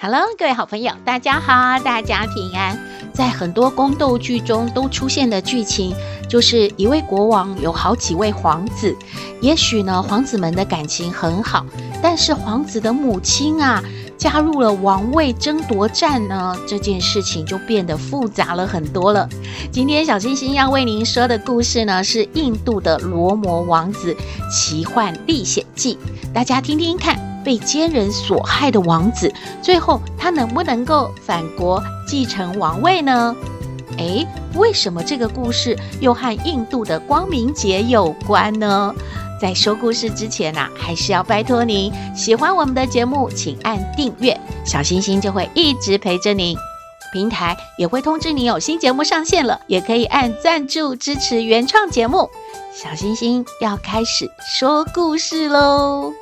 Hello，各位好朋友，大家好，大家平安。在很多宫斗剧中都出现的剧情，就是一位国王有好几位皇子。也许呢，皇子们的感情很好，但是皇子的母亲啊，加入了王位争夺战呢，这件事情就变得复杂了很多了。今天小星星要为您说的故事呢，是印度的罗摩王子奇幻历险记，大家听听看。被奸人所害的王子，最后他能不能够返国继承王位呢？诶，为什么这个故事又和印度的光明节有关呢？在说故事之前呐、还是要拜托您喜欢我们的节目，请按订阅，小星星就会一直陪着您。平台也会通知你有新节目上线了，也可以按赞助支持原创节目。小星星要开始说故事喽。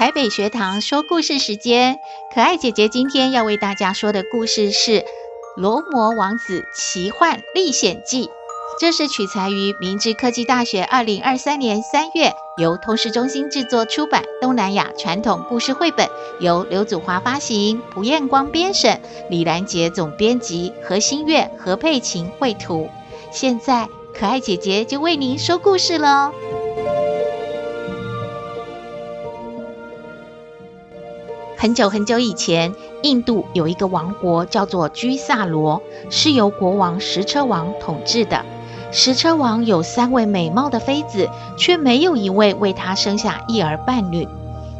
台北学堂说故事时间，可爱姐姐今天要为大家说的故事是《罗摩王子奇幻历险记》。这是取材于明治科技大学二零二三年三月由通识中心制作出版东南亚传统故事绘本，由刘祖华发行，蒲彦光编审，李兰杰总编辑，何新月、何佩琴绘图。现在可爱姐姐就为您说故事喽。很久很久以前，印度有一个王国叫做居萨罗，是由国王石车王统治的。石车王有三位美貌的妃子，却没有一位为他生下一儿半女，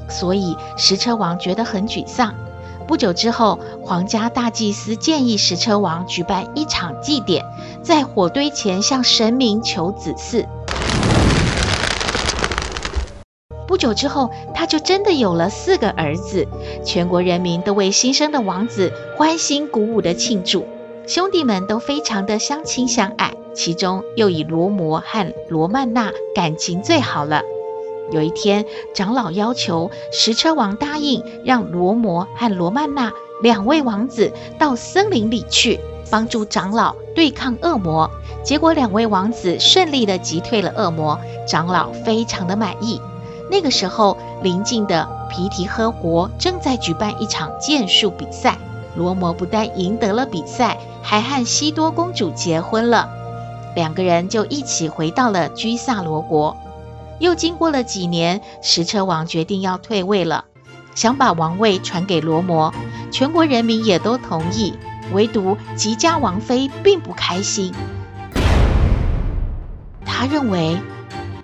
所以石车王觉得很沮丧。不久之后，皇家大祭司建议石车王举办一场祭典，在火堆前向神明求子嗣。不久之后，他就真的有了四个儿子，全国人民都为新生的王子欢欣鼓舞地庆祝，兄弟们都非常的相亲相爱，其中又以罗摩和罗曼娜感情最好了。有一天，长老要求石车王答应让罗摩和罗曼娜两位王子到森林里去帮助长老对抗恶魔，结果两位王子顺利地击退了恶魔，长老非常的满意。那个时候，邻近的皮提诃国正在举办一场剑术比赛。罗摩不但赢得了比赛，还和西多公主结婚了。两个人就一起回到了居萨罗国。又经过了几年，石车王决定要退位了，想把王位传给罗摩。全国人民也都同意，唯独吉迦王妃并不开心。他认为，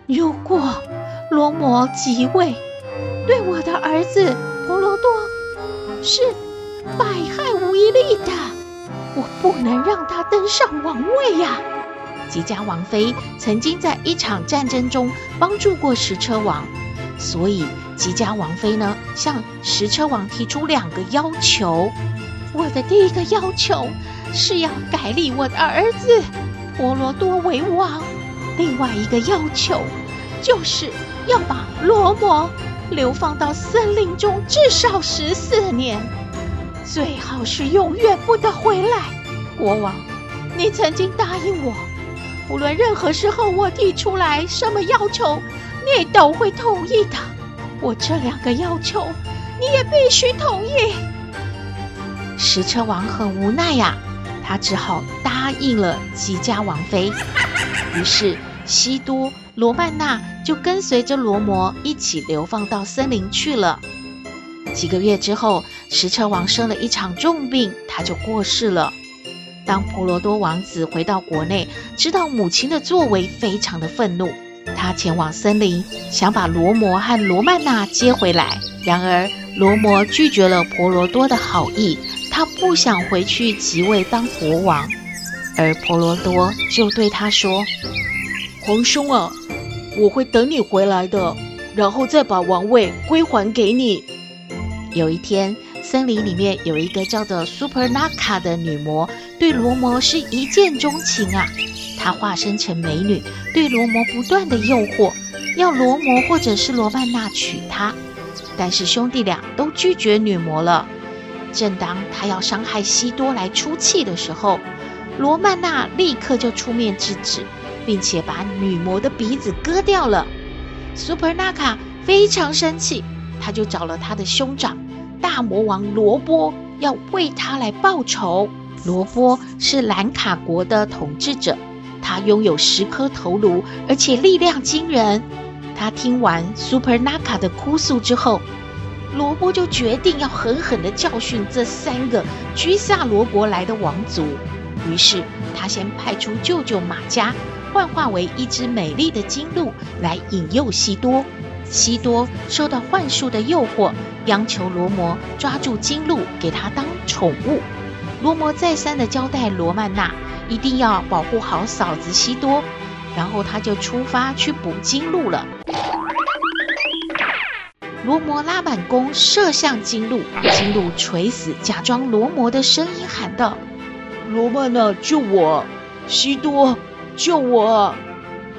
如果罗摩即位，对我的儿子婆罗多是百害无一利的。我不能让他登上王位呀！吉迦王妃曾经在一场战争中帮助过石车王，所以吉迦王妃呢向石车王提出两个要求。我的第一个要求是要改立我的儿子婆罗多为王，另外一个要求就是。要把罗摩流放到森林中至少十四年，最好是永远不得回来。国王，你曾经答应我，无论任何时候我提出来什么要求，你都会同意的。我这两个要求，你也必须同意。石车王很无奈呀、他只好答应了吉迦王妃。于是西多。罗曼娜就跟随着罗摩一起流放到森林去了。几个月之后，石车王生了一场重病，他就过世了。当婆罗多王子回到国内，知道母亲的作为，非常的愤怒。他前往森林，想把罗摩和罗曼娜接回来。然而，罗摩拒绝了婆罗多的好意，他不想回去即位当国王。而婆罗多就对他说：“皇兄啊，我会等你回来的，然后再把王位归还给你。”有一天，森林里面有一个叫做 Supernaka 的女魔，对罗摩是一见钟情啊。她化身成美女，对罗摩不断的诱惑，要罗摩或者是罗曼娜娶她。但是兄弟俩都拒绝女魔了。正当他要伤害西多来出气的时候，罗曼娜立刻就出面制止，并且把女魔的鼻子割掉了。Supernaka 非常生气，他就找了他的兄长大魔王罗波，要为他来报仇。罗波是兰卡国的统治者，他拥有十颗头颅，而且力量惊人。他听完 Supernaka 的哭诉之后，罗波就决定要狠狠地教训这三个居萨罗国来的王族。于是他先派出舅舅马加，幻化为一只美丽的金鹿来引诱西多。西多受到幻术的诱惑，央求罗摩抓住金鹿给他当宠物。罗摩再三地交代罗曼娜，一定要保护好嫂子西多。然后他就出发去捕金鹿了。罗摩拉满弓射向金鹿，金鹿垂死，假装罗摩的声音喊道：“罗曼娜，救我！西多，救我！”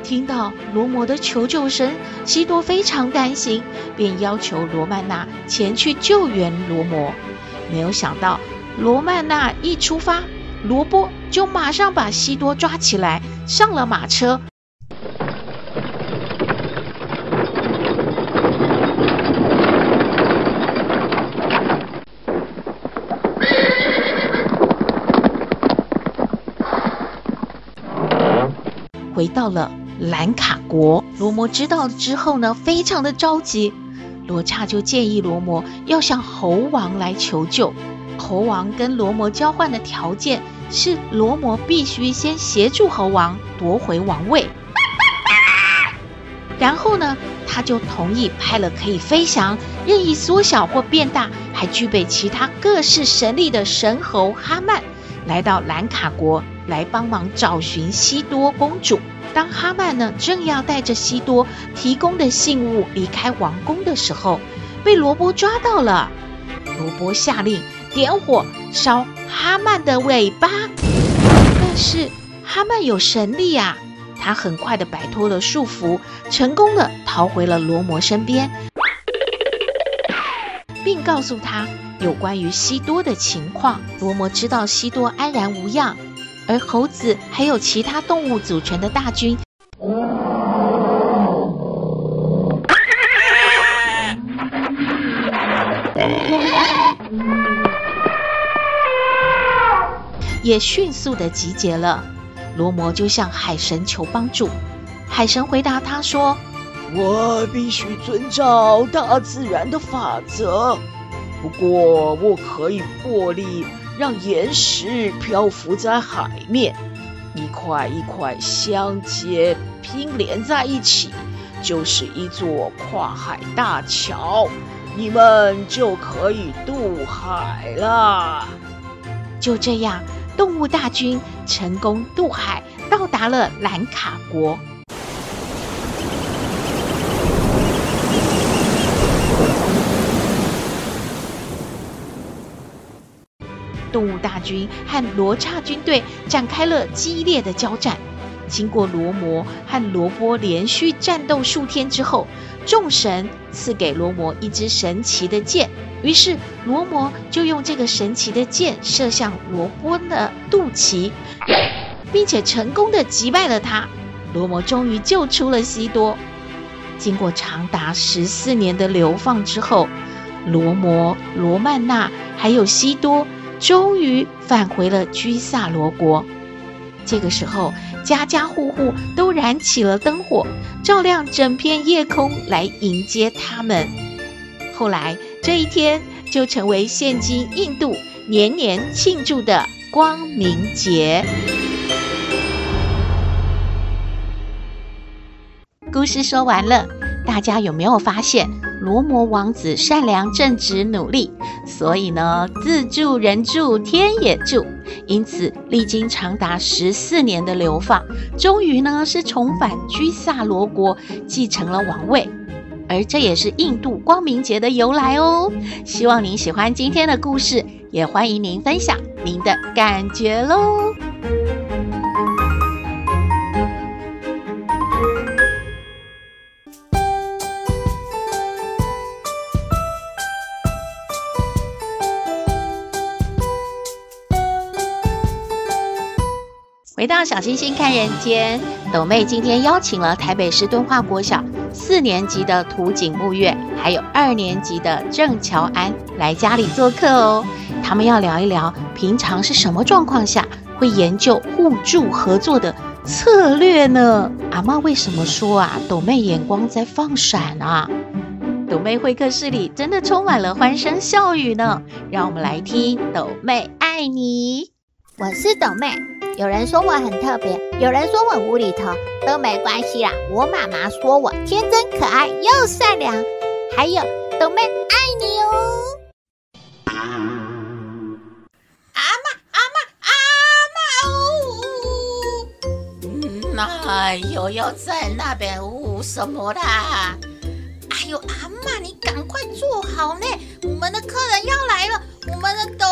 听到罗摩的求救声，西多非常担心，便要求罗曼娜前去救援罗摩。没有想到，罗曼娜一出发，罗波就马上把西多抓起来，上了马车。回到了兰卡国，罗摩知道之后呢，非常的着急。罗刹就建议罗摩要向猴王来求救。猴王跟罗摩交换的条件是，罗摩必须先协助猴王夺回王位。然后呢，他就同意派了可以飞翔、任意缩小或变大，还具备其他各式神力的神猴哈曼，来到兰卡国。来帮忙找寻西多公主。当哈曼呢正要带着西多提供的信物离开王宫的时候，被罗波抓到了。罗波下令点火烧哈曼的尾巴，但是哈曼有神力啊，他很快的摆脱了束缚，成功的逃回了罗摩身边，并告诉他有关于西多的情况。罗摩知道西多安然无恙。而猴子还有其他动物组成的大军，也迅速的集结了。罗摩就向海神求帮助，海神回答他说：“我必须遵照大自然的法则，不过我可以破例。”让岩石漂浮在海面，一块一块相接拼连在一起，就是一座跨海大桥，你们就可以渡海了。就这样，动物大军成功渡海，到达了兰卡国。动物大军和罗刹军队展开了激烈的交战。经过罗摩和罗波连续战斗数天之后，众神赐给罗摩一支神奇的箭，于是罗摩就用这个神奇的箭射向罗波的肚脐，并且成功的击败了他。罗摩终于救出了西多。经过长达十四年的流放之后，罗摩、罗曼娜还有西多。终于返回了居萨罗国。这个时候，家家户户都燃起了灯火，照亮整片夜空，来迎接他们。后来，这一天就成为现今印度年年庆祝的光明节。故事说完了，大家有没有发现罗摩王子善良正直努力，所以呢，自助人助天也助，因此历经长达十四年的流放，终于呢是重返居萨罗国，继承了王位。而这也是印度光明节的由来哦。希望您喜欢今天的故事，也欢迎您分享您的感觉喽。到小星星看人间，斗妹今天邀请了台北市敦化国小四年级的土井木月，还有二年级的郑乔安来家里做客哦。他们要聊一聊平常是什么状况下会研究互助合作的策略呢？阿嬷为什么说啊？斗妹眼光在放闪啊？斗妹会客室里真的充满了欢声笑语呢。让我们来听斗妹爱你，我是斗妹。有人说我很特别，有人说我无厘头，都没关系啦。我妈妈说我天真可爱又善良，还有斗妹爱你哦。阿妈阿妈阿妈哦！嗯，哎呦，又在那边呜什么啦？哎呦，阿妈你赶快坐好呢，我们的客人要来了，我们的斗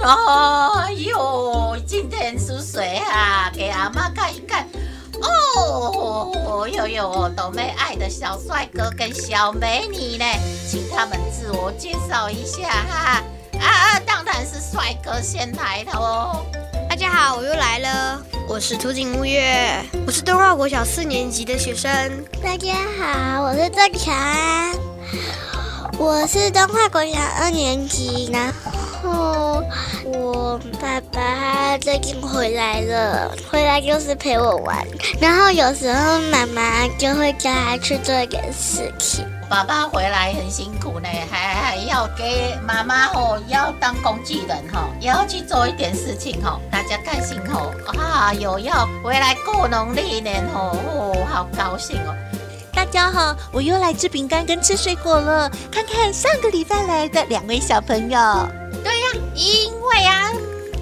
哎呦，今天是谁啊？给阿妈看一看。哦，呦呦，斗妹爱的小帅哥跟小美女呢，请他们自我介绍一下哈。啊，当然是帅哥先抬头。大家好，我又来了，我是土井木月，我是敦化国小四年级的学生。大家好，我是郑乔安，我是敦化国小二年级呢。哦，我爸爸他最近回来了，回来就是陪我玩，然后有时候妈妈就会叫他去做一点事情。爸爸回来很辛苦呢，还还要给妈妈哦，要当工具人哈，也要去做一点事情哈，大家开心哦啊，有要回来过农历年哦，哦，好高兴哦。大家好，我又来吃饼干跟吃水果了，看看上个礼拜来的两位小朋友。因为啊，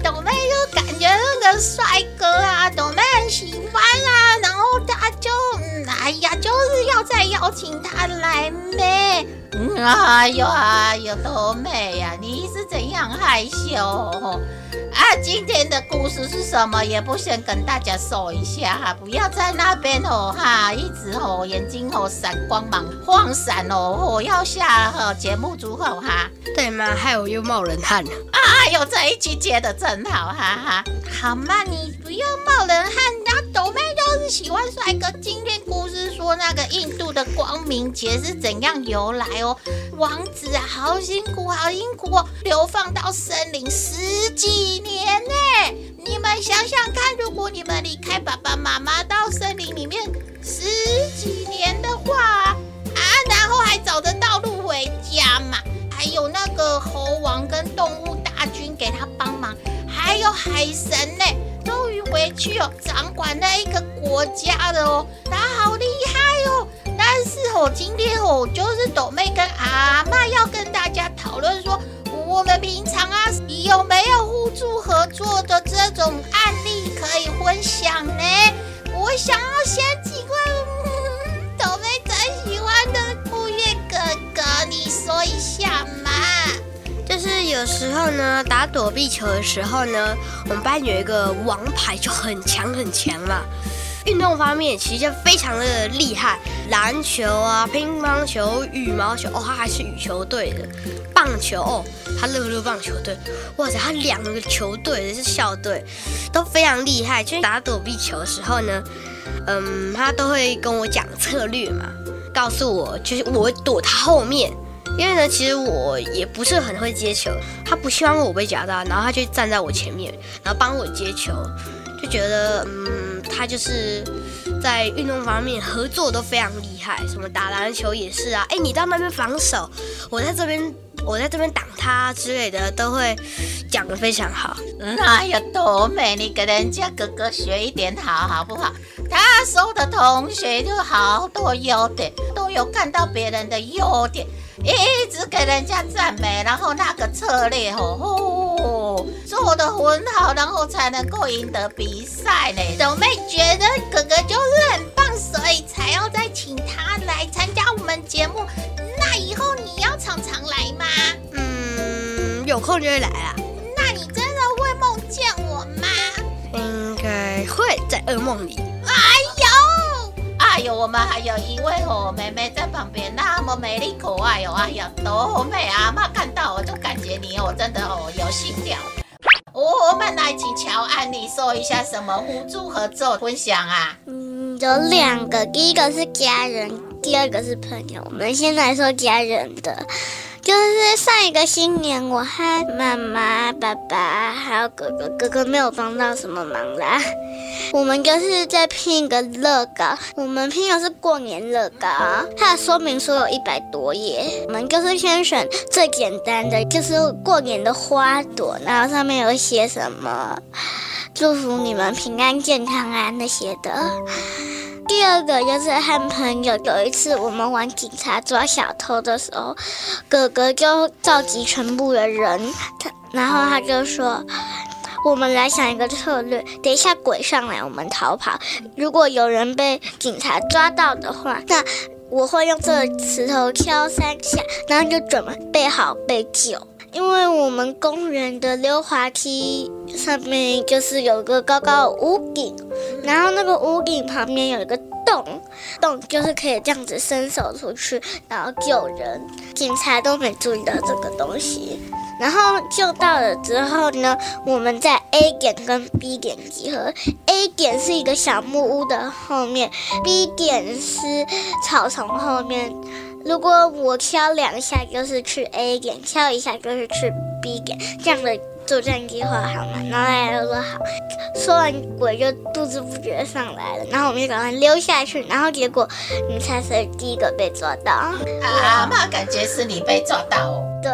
斗妹就感觉那个帅哥啊，斗妹很喜欢啊，然后他就，嗯，哎呀，就是要再邀请他来咩？嗯，哎呦哎呦，斗妹呀，你是怎样害羞？啊，今天的故事是什么？也不先跟大家说一下哈，不要在那边哦哈，一直哦眼睛哦闪光芒晃闪哦，我要下哈节目组后哈，对吗？害我又冒冷汗了啊！有这一句接的真好哈哈，好嘛，你不要冒冷汗，那斗妹就喜欢帅哥。今天故事说那个印度的光明节是怎样由来哦？王子啊，好辛苦，好辛苦哦，流放到森林十几年呢。你们想想看，如果你们离开爸爸妈妈到森林里面十几年的话啊，然后还找得到路回家嘛？还有那个猴王跟动物大军给他帮忙，还有海神呢，回去哦，掌管那一个国家的哦，他好厉害哦。但是哦，今天哦，就是斗妹跟阿嬷要跟大家讨论说，我们平常啊有没有互助合作的这种案例可以分享呢？我想要先有时候呢，打躲避球的时候呢，我们班有一个王牌就很强很强嘛。运动方面其实就非常的厉害，篮球啊、乒乓球、羽毛球哦，他还是羽球队的，棒球哦，他乐乐棒球队，哇塞，他两个球队的是校队，都非常厉害。就是打躲避球的时候呢，嗯，他都会跟我讲策略嘛，告诉我就是我躲他后面，因为呢，其实我也不是很会接球，他不希望我被夹到，然后他就站在我前面，然后帮我接球，就觉得嗯。他就是在运动方面合作都非常厉害，什么打篮球也是啊。哎，你到那边防守，我在这边我在这边挡他之类的，都会讲得非常好。那 呀，多美，你跟人家哥哥学一点好，好不好？他收的同学就好多优点，都有看到别人的优点，一直给人家赞美，然后那个策略吼，哦做的很好，然后才能够赢得比赛呢。小妹觉得哥哥就是很棒，所以才要再请他来参加我们节目。那以后你要常常来吗？嗯，有空就会来啦。那你真的会梦见我吗？应该会在噩梦里。我们还有一位哦妹妹在旁边，那么美丽可爱、哦！哎呀，多美啊，妈看到我就感觉你哦，真的哦有心跳。我们来请乔安你说一下什么互助合作分享啊？嗯，有两个，第一个是家人，第二个是朋友。我们先来说家人的。就是上一个新年，我和妈妈、爸爸还有哥哥，哥哥没有帮到什么忙啦。我们就是在拼一个乐高，我们拼的是过年乐高，它的说明书有一百多页。我们就是先选最简单的，就是过年的花朵，然后上面有写什么祝福你们平安健康啊那些的。第二个就是和朋友，有一次我们玩警察抓小偷的时候，哥哥就召集全部的人，他然后他就说，我们来想一个策略，等一下鬼上来我们逃跑，如果有人被警察抓到的话，那我会用这个石头敲三下，然后就准备好被救。因为我们公园的溜滑梯上面就是有个高高的屋顶，然后那个屋顶旁边有一个洞，洞就是可以这样子伸手出去，然后救人。警察都没注意到这个东西，然后救到了之后呢，我们在 A 点跟 B 点集合。A 点是一个小木屋的后面，B 点是草丛后面。如果我敲两下就是去 A 点，敲一下就是去 B 点，这样的作战计划好吗？然后大家都说好，说完鬼就不知不觉上来了，然后我们就赶快溜下去，然后结果你猜谁第一个被抓到？啊，那感觉是你被抓到哦。对，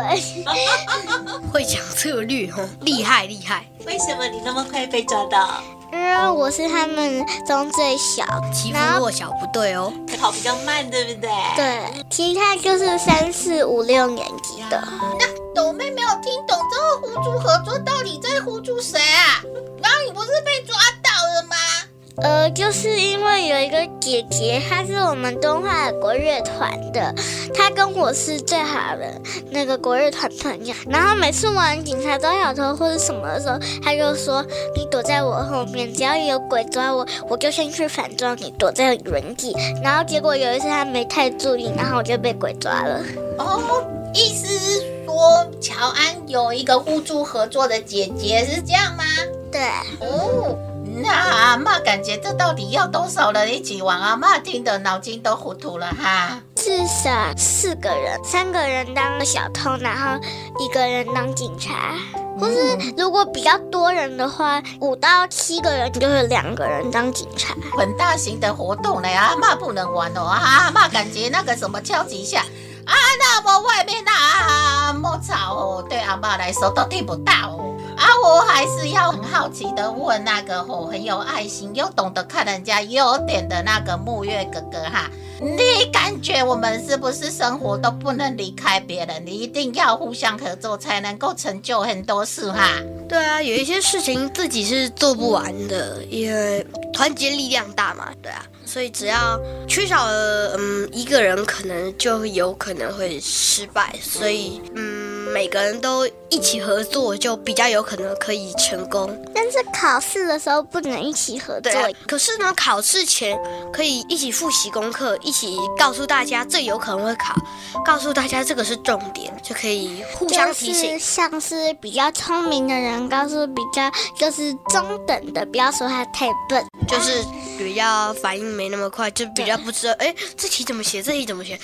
会讲策略哦，厉害厉害。为什么你那么快被抓到？因为我是他们中最小，欺负弱小不对哦，跑比较慢，对不对？对，其他就是三四五六年级的。那斗妹没有听懂这个互助合作到底在互助谁啊？然后你不是被抓到了吗？呃，就是因为有一个姐姐，她是我们东华国乐团的，她跟我是最好的那个国乐团朋友。然后每次玩警察抓小偷或者什么的时候，她就说：“你躲在我后面，只要有鬼抓我，我就先去反撞你，躲在原地。”然后结果有一次她没太注意，然后我就被鬼抓了。哦，意思是说乔安有一个互助合作的姐姐，是这样吗？对。哦。那阿嬷感觉这到底要多少人一起玩？阿嬷听得脑筋都糊涂了哈。至少四个人，三个人当小偷，然后一个人当警察。或是如果比较多人的话，五到七个人就是两个人当警察。很大型的活动呢，阿嬷不能玩哦。阿嬷感觉那个什么敲几下啊，那么外面那么吵哦，对阿嬷来说都听不到哦。啊，我还是要很好奇的问那个吼很有爱心又懂得看人家优点的那个沐月哥哥哈，你感觉我们是不是生活都不能离开别人？你一定要互相合作才能够成就很多事哈？对啊，有一些事情自己是做不完的，因为团结力量大嘛，对啊，所以只要缺少了嗯一个人，可能就有可能会失败，所以嗯。每个人都一起合作，就比较有可能可以成功。但是考试的时候不能一起合作。对，可是呢，考试前可以一起复习功课，一起告诉大家这有可能会考，告诉大家这个是重点，就可以互相提醒。像是比较聪明的人告诉比较就是中等的，不要说他太笨，就是比较反应没那么快，就比较不知道哎这题怎么写，这题怎么写，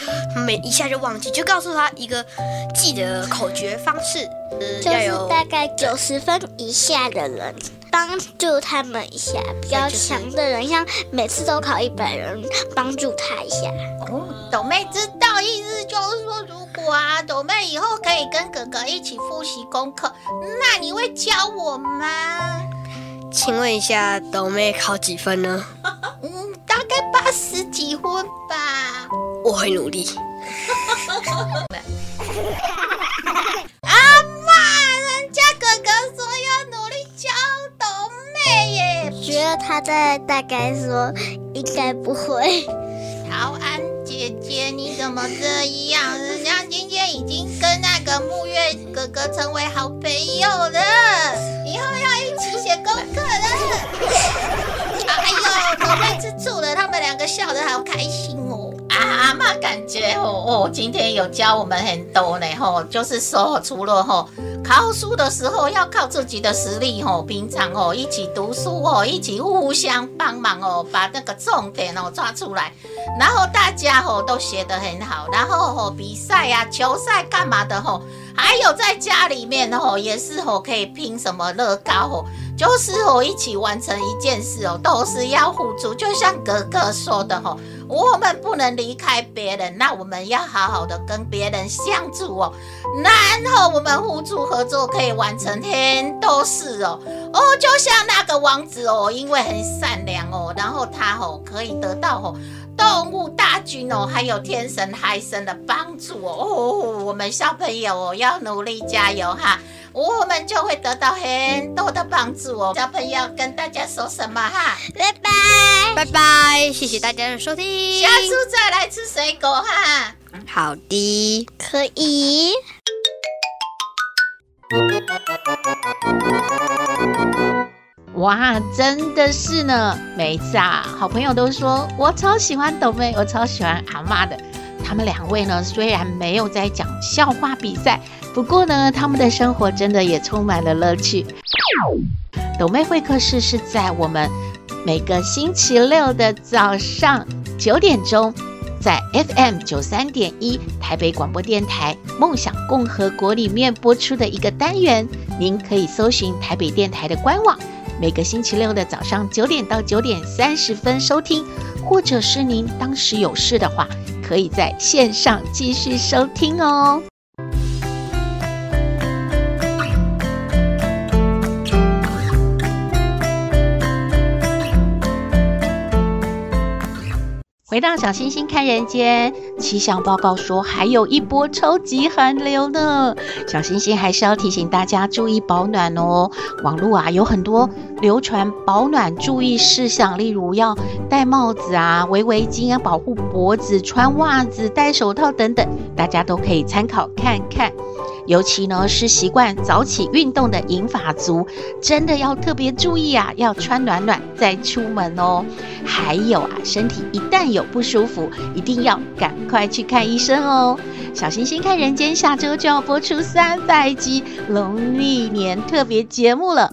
每一下就忘记，就告诉他一个记得口诀。学方式，呃、就是大概九十分以下的人帮助他们一下，比较强的人，像每次都考一百人，帮助他一下。哦，斗妹知道，意思就是说，如果啊，斗妹以后可以以跟哥哥一起复习功课，那你会教我吗？请问一下，斗妹考几分呢？嗯，大概八十几分吧。我会努力。阿妈，人家哥哥说要努力教懂妹耶。觉得他在大概说，应该不会。桃安姐姐，你怎么这样？人家今天已经跟那个木月哥哥成为好朋友了，以后要一起写功课了。哎 呦，都被吃醋了，他们两个笑得好开心阿妈感觉哦哦，今天有教我们很多呢吼，就是说除了吼。考书的时候要靠自己的实力哦，平常哦一起读书哦，一起互相帮忙哦，把那个重点哦抓出来，然后大家哦都学得很好，然后哦比赛呀、球赛干嘛的吼，还有在家里面哦也是哦可以拼什么乐高哦，就是哦一起完成一件事哦，都是要互助，就像哥哥说的吼。我们不能离开别人，那我们要好好的跟别人相处哦，然后我们互助合作，可以完成很多事哦。哦，就像那个王子哦，因为很善良哦，然后他哦可以得到哦动物大军哦，还有天神海神的帮助哦。哦，我们小朋友哦要努力加油哈。我们就会得到很多的帮助哦，小朋友跟大家说什么哈？拜拜，拜拜，谢谢大家的收听，下次再来吃水果哈。好的，可以。哇，真的是呢，每一次啊，好朋友都说我超喜欢豆妹，我超喜欢阿妈的。他们两位呢，虽然没有在讲笑话比赛。不过呢，他们的生活真的也充满了乐趣。抖妹会客室是在我们每个星期六的早上九点钟，在 FM 九三点一台北广播电台梦想共和国里面播出的一个单元。您可以搜寻台北电台的官网，每个星期六的早上九点到九点三十分收听，或者是您当时有事的话，可以在线上继续收听哦。回到小星星看人间，气象报告说还有一波超级寒流呢。小星星还是要提醒大家注意保暖哦。网络啊有很多流传保暖注意事项，例如要戴帽子啊、围围巾啊、保护脖子、穿袜子、戴手套等等，大家都可以参考看看。尤其呢是习惯早起运动的银发族，真的要特别注意啊，要穿暖暖再出门哦。还有啊，身体一旦有不舒服，一定要赶快去看医生哦。小星星看人间，下周就要播出三百集农历年特别节目了。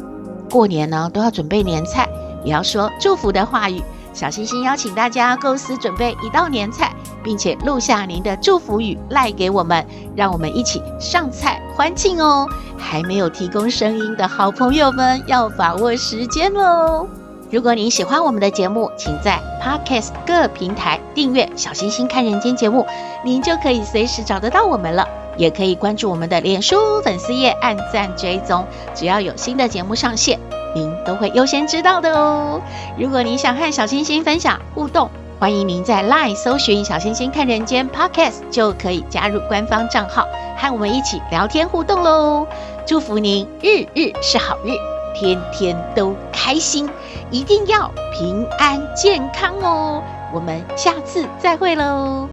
过年呢都要准备年菜，也要说祝福的话语。小星星邀请大家构思准备一道年菜，并且录下您的祝福语赖给我们，让我们一起上菜欢庆哦！还没有提供声音的好朋友们要把握时间喽！如果您喜欢我们的节目，请在 Podcast 各平台订阅“小星星看人间”节目，您就可以随时找得到我们了。也可以关注我们的脸书粉丝页，按赞追踪，只要有新的节目上线。您都会优先知道的哦。如果您想和小星星分享互动，欢迎您在 LINE 搜寻“小星星看人间 Podcast”，就可以加入官方账号，和我们一起聊天互动喽。祝福您日日是好日，天天都开心，一定要平安健康哦。我们下次再会喽。